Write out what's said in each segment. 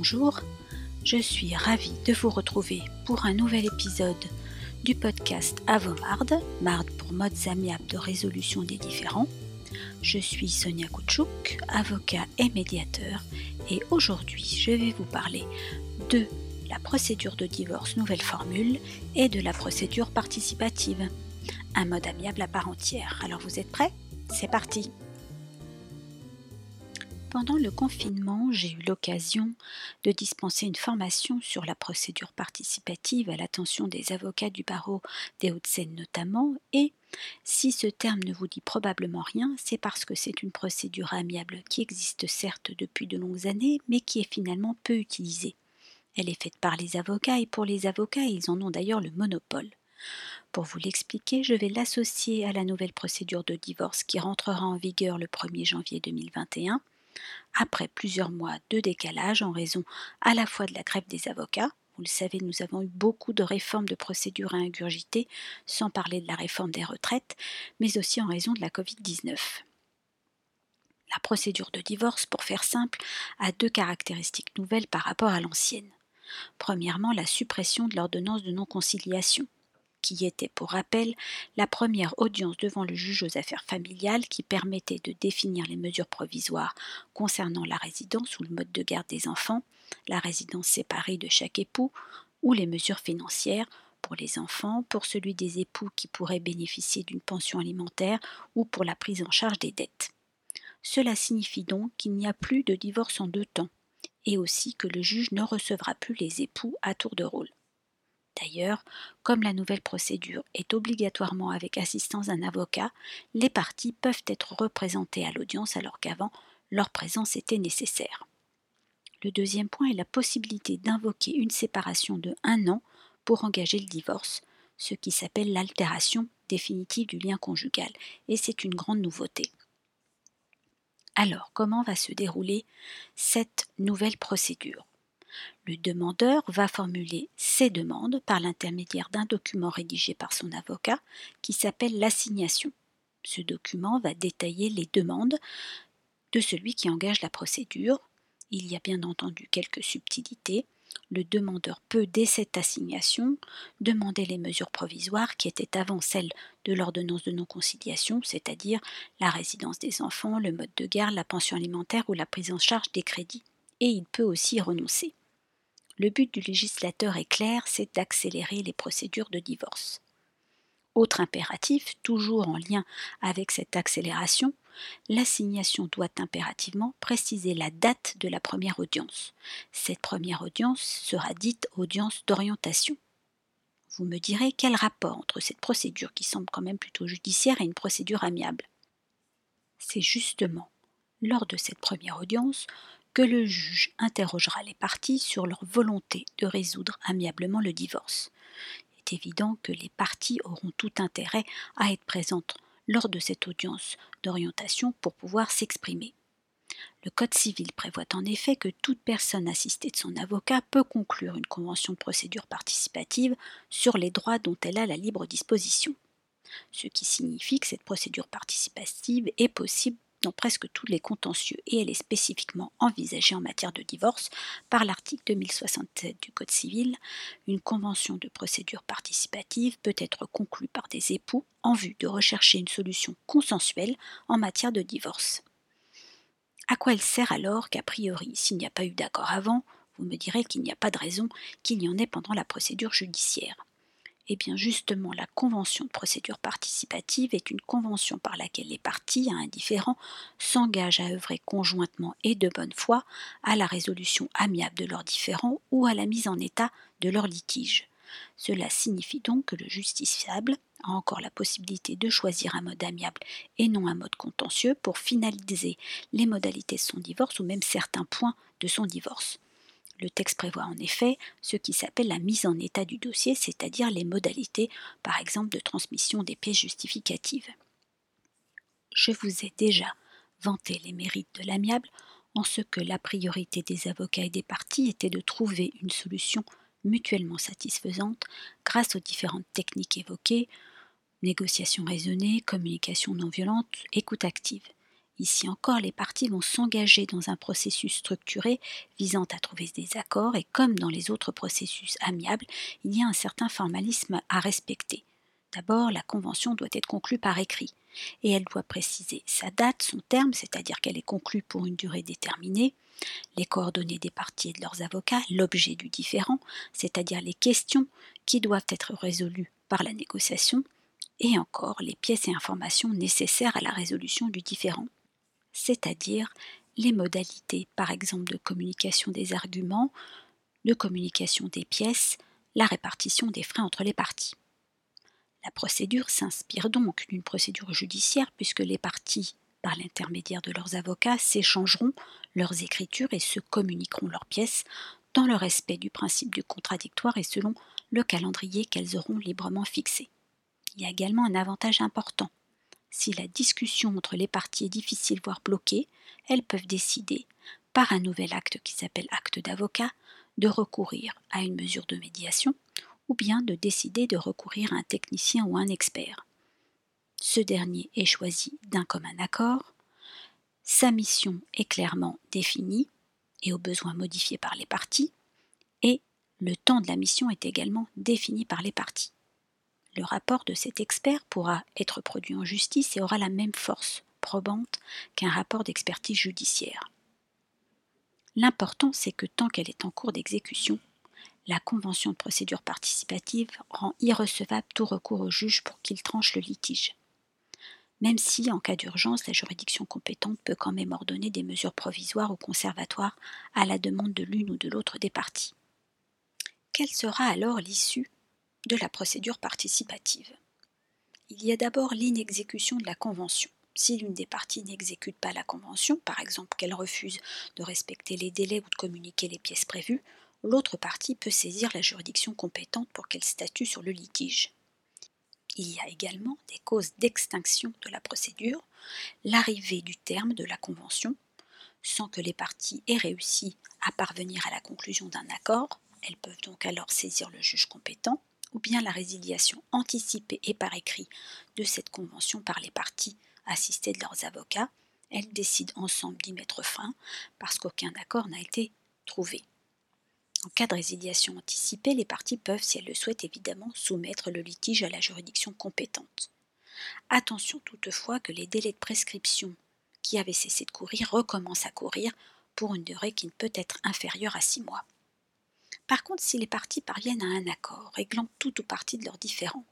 Bonjour, je suis ravie de vous retrouver pour un nouvel épisode du podcast Avomarde, Marde pour modes amiables de résolution des différends. Je suis Sonia Koutchouk, avocat et médiateur, et aujourd'hui je vais vous parler de la procédure de divorce nouvelle formule et de la procédure participative, un mode amiable à part entière. Alors vous êtes prêts? C'est parti pendant le confinement, j'ai eu l'occasion de dispenser une formation sur la procédure participative à l'attention des avocats du barreau des Hauts-de-Seine notamment, et si ce terme ne vous dit probablement rien, c'est parce que c'est une procédure amiable qui existe certes depuis de longues années, mais qui est finalement peu utilisée. Elle est faite par les avocats et pour les avocats, ils en ont d'ailleurs le monopole. Pour vous l'expliquer, je vais l'associer à la nouvelle procédure de divorce qui rentrera en vigueur le 1er janvier 2021 après plusieurs mois de décalage en raison à la fois de la grève des avocats, vous le savez, nous avons eu beaucoup de réformes de procédures à ingurgiter, sans parler de la réforme des retraites, mais aussi en raison de la Covid-19. La procédure de divorce, pour faire simple, a deux caractéristiques nouvelles par rapport à l'ancienne. Premièrement, la suppression de l'ordonnance de non-conciliation qui était, pour rappel, la première audience devant le juge aux affaires familiales qui permettait de définir les mesures provisoires concernant la résidence ou le mode de garde des enfants, la résidence séparée de chaque époux, ou les mesures financières pour les enfants, pour celui des époux qui pourraient bénéficier d'une pension alimentaire ou pour la prise en charge des dettes. Cela signifie donc qu'il n'y a plus de divorce en deux temps, et aussi que le juge ne recevra plus les époux à tour de rôle. D'ailleurs, comme la nouvelle procédure est obligatoirement avec assistance d'un avocat, les parties peuvent être représentées à l'audience alors qu'avant, leur présence était nécessaire. Le deuxième point est la possibilité d'invoquer une séparation de un an pour engager le divorce, ce qui s'appelle l'altération définitive du lien conjugal, et c'est une grande nouveauté. Alors, comment va se dérouler cette nouvelle procédure? Le demandeur va formuler ses demandes par l'intermédiaire d'un document rédigé par son avocat qui s'appelle l'assignation. Ce document va détailler les demandes de celui qui engage la procédure. Il y a bien entendu quelques subtilités. Le demandeur peut, dès cette assignation, demander les mesures provisoires qui étaient avant celles de l'ordonnance de non-conciliation, c'est-à-dire la résidence des enfants, le mode de garde, la pension alimentaire ou la prise en charge des crédits. Et il peut aussi renoncer. Le but du législateur est clair, c'est d'accélérer les procédures de divorce. Autre impératif, toujours en lien avec cette accélération, l'assignation doit impérativement préciser la date de la première audience. Cette première audience sera dite audience d'orientation. Vous me direz quel rapport entre cette procédure qui semble quand même plutôt judiciaire et une procédure amiable. C'est justement lors de cette première audience que le juge interrogera les parties sur leur volonté de résoudre amiablement le divorce. Il est évident que les parties auront tout intérêt à être présentes lors de cette audience d'orientation pour pouvoir s'exprimer. Le Code civil prévoit en effet que toute personne assistée de son avocat peut conclure une convention de procédure participative sur les droits dont elle a la libre disposition, ce qui signifie que cette procédure participative est possible dans presque tous les contentieux et elle est spécifiquement envisagée en matière de divorce par l'article 2067 du Code civil. Une convention de procédure participative peut être conclue par des époux en vue de rechercher une solution consensuelle en matière de divorce. À quoi elle sert alors qu'a priori, s'il n'y a pas eu d'accord avant, vous me direz qu'il n'y a pas de raison qu'il y en ait pendant la procédure judiciaire eh bien justement, la convention de procédure participative est une convention par laquelle les parties à un différend s'engagent à œuvrer conjointement et de bonne foi à la résolution amiable de leurs différends ou à la mise en état de leurs litiges. Cela signifie donc que le justiciable a encore la possibilité de choisir un mode amiable et non un mode contentieux pour finaliser les modalités de son divorce ou même certains points de son divorce. Le texte prévoit en effet ce qui s'appelle la mise en état du dossier, c'est-à-dire les modalités, par exemple, de transmission des pièces justificatives. Je vous ai déjà vanté les mérites de l'amiable en ce que la priorité des avocats et des parties était de trouver une solution mutuellement satisfaisante grâce aux différentes techniques évoquées, négociation raisonnée, communication non violente, écoute active. Ici encore, les parties vont s'engager dans un processus structuré visant à trouver des accords et comme dans les autres processus amiables, il y a un certain formalisme à respecter. D'abord, la convention doit être conclue par écrit et elle doit préciser sa date, son terme, c'est-à-dire qu'elle est conclue pour une durée déterminée, les coordonnées des parties et de leurs avocats, l'objet du différend, c'est-à-dire les questions qui doivent être résolues par la négociation, et encore les pièces et informations nécessaires à la résolution du différend, c'est-à-dire les modalités, par exemple, de communication des arguments, de communication des pièces, la répartition des frais entre les parties. La procédure s'inspire donc d'une procédure judiciaire puisque les parties, par l'intermédiaire de leurs avocats, s'échangeront leurs écritures et se communiqueront leurs pièces dans le respect du principe du contradictoire et selon le calendrier qu'elles auront librement fixé. Il y a également un avantage important. Si la discussion entre les parties est difficile voire bloquée, elles peuvent décider, par un nouvel acte qui s'appelle acte d'avocat, de recourir à une mesure de médiation ou bien de décider de recourir à un technicien ou un expert. Ce dernier est choisi d'un commun accord, sa mission est clairement définie et au besoin modifiée par les parties, et le temps de la mission est également défini par les parties. Le rapport de cet expert pourra être produit en justice et aura la même force probante qu'un rapport d'expertise judiciaire. L'important, c'est que tant qu'elle est en cours d'exécution, la Convention de procédure participative rend irrecevable tout recours au juge pour qu'il tranche le litige. Même si, en cas d'urgence, la juridiction compétente peut quand même ordonner des mesures provisoires ou conservatoires à la demande de l'une ou de l'autre des parties. Quelle sera alors l'issue de la procédure participative Il y a d'abord l'inexécution de la Convention. Si l'une des parties n'exécute pas la Convention, par exemple qu'elle refuse de respecter les délais ou de communiquer les pièces prévues, l'autre partie peut saisir la juridiction compétente pour qu'elle statue sur le litige. Il y a également des causes d'extinction de la procédure, l'arrivée du terme de la convention, sans que les parties aient réussi à parvenir à la conclusion d'un accord, elles peuvent donc alors saisir le juge compétent, ou bien la résiliation anticipée et par écrit de cette convention par les parties assistées de leurs avocats, elles décident ensemble d'y mettre fin parce qu'aucun accord n'a été trouvé. En cas de résiliation anticipée, les parties peuvent, si elles le souhaitent évidemment, soumettre le litige à la juridiction compétente. Attention toutefois que les délais de prescription qui avaient cessé de courir recommencent à courir pour une durée qui ne peut être inférieure à six mois. Par contre, si les parties parviennent à un accord réglant tout ou partie de leurs différends,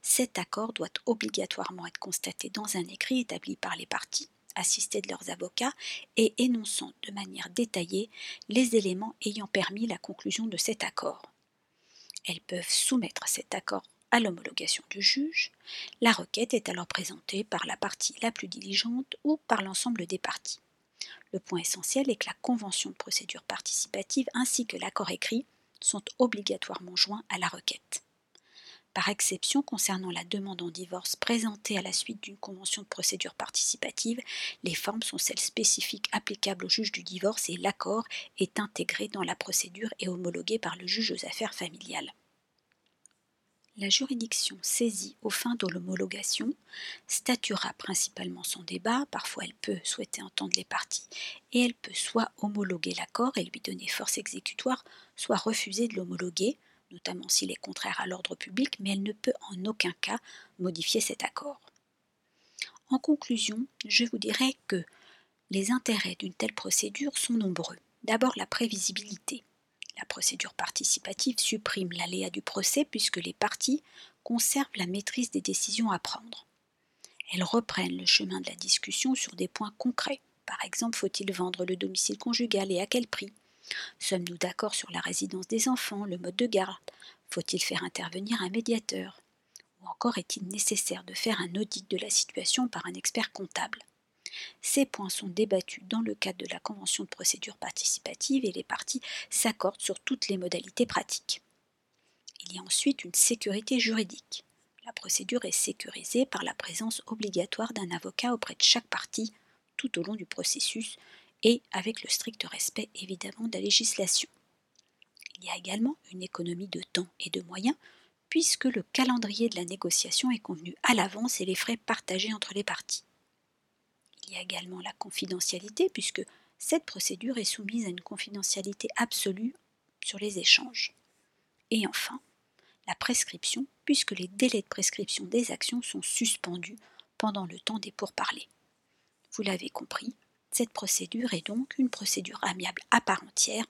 cet accord doit obligatoirement être constaté dans un écrit établi par les parties assistés de leurs avocats et énonçant de manière détaillée les éléments ayant permis la conclusion de cet accord. Elles peuvent soumettre cet accord à l'homologation du juge. La requête est alors présentée par la partie la plus diligente ou par l'ensemble des parties. Le point essentiel est que la convention de procédure participative ainsi que l'accord écrit sont obligatoirement joints à la requête. Par exception, concernant la demande en divorce présentée à la suite d'une convention de procédure participative, les formes sont celles spécifiques applicables au juge du divorce et l'accord est intégré dans la procédure et homologué par le juge aux affaires familiales. La juridiction saisie aux fins de l'homologation statuera principalement son débat, parfois elle peut souhaiter entendre les parties, et elle peut soit homologuer l'accord et lui donner force exécutoire, soit refuser de l'homologuer, notamment s'il est contraire à l'ordre public, mais elle ne peut en aucun cas modifier cet accord. En conclusion, je vous dirais que les intérêts d'une telle procédure sont nombreux. D'abord la prévisibilité. La procédure participative supprime l'aléa du procès puisque les parties conservent la maîtrise des décisions à prendre. Elles reprennent le chemin de la discussion sur des points concrets. Par exemple, faut-il vendre le domicile conjugal et à quel prix? Sommes-nous d'accord sur la résidence des enfants, le mode de garde? Faut-il faire intervenir un médiateur? Ou encore est-il nécessaire de faire un audit de la situation par un expert comptable? Ces points sont débattus dans le cadre de la convention de procédure participative et les parties s'accordent sur toutes les modalités pratiques. Il y a ensuite une sécurité juridique. La procédure est sécurisée par la présence obligatoire d'un avocat auprès de chaque partie tout au long du processus, et avec le strict respect évidemment de la législation. Il y a également une économie de temps et de moyens puisque le calendrier de la négociation est convenu à l'avance et les frais partagés entre les parties. Il y a également la confidentialité, puisque cette procédure est soumise à une confidentialité absolue sur les échanges. Et enfin, la prescription, puisque les délais de prescription des actions sont suspendus pendant le temps des pourparlers. Vous l'avez compris, cette procédure est donc une procédure amiable à part entière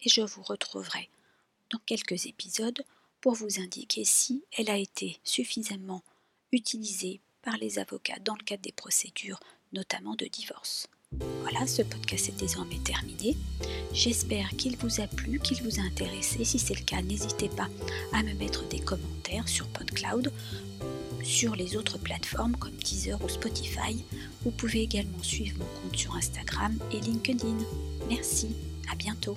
et je vous retrouverai dans quelques épisodes pour vous indiquer si elle a été suffisamment utilisée par les avocats dans le cadre des procédures, notamment de divorce. Voilà, ce podcast est désormais terminé. J'espère qu'il vous a plu, qu'il vous a intéressé. Si c'est le cas, n'hésitez pas à me mettre des commentaires sur PodCloud, sur les autres plateformes comme Deezer ou Spotify. Vous pouvez également suivre mon compte sur Instagram et LinkedIn. Merci, à bientôt.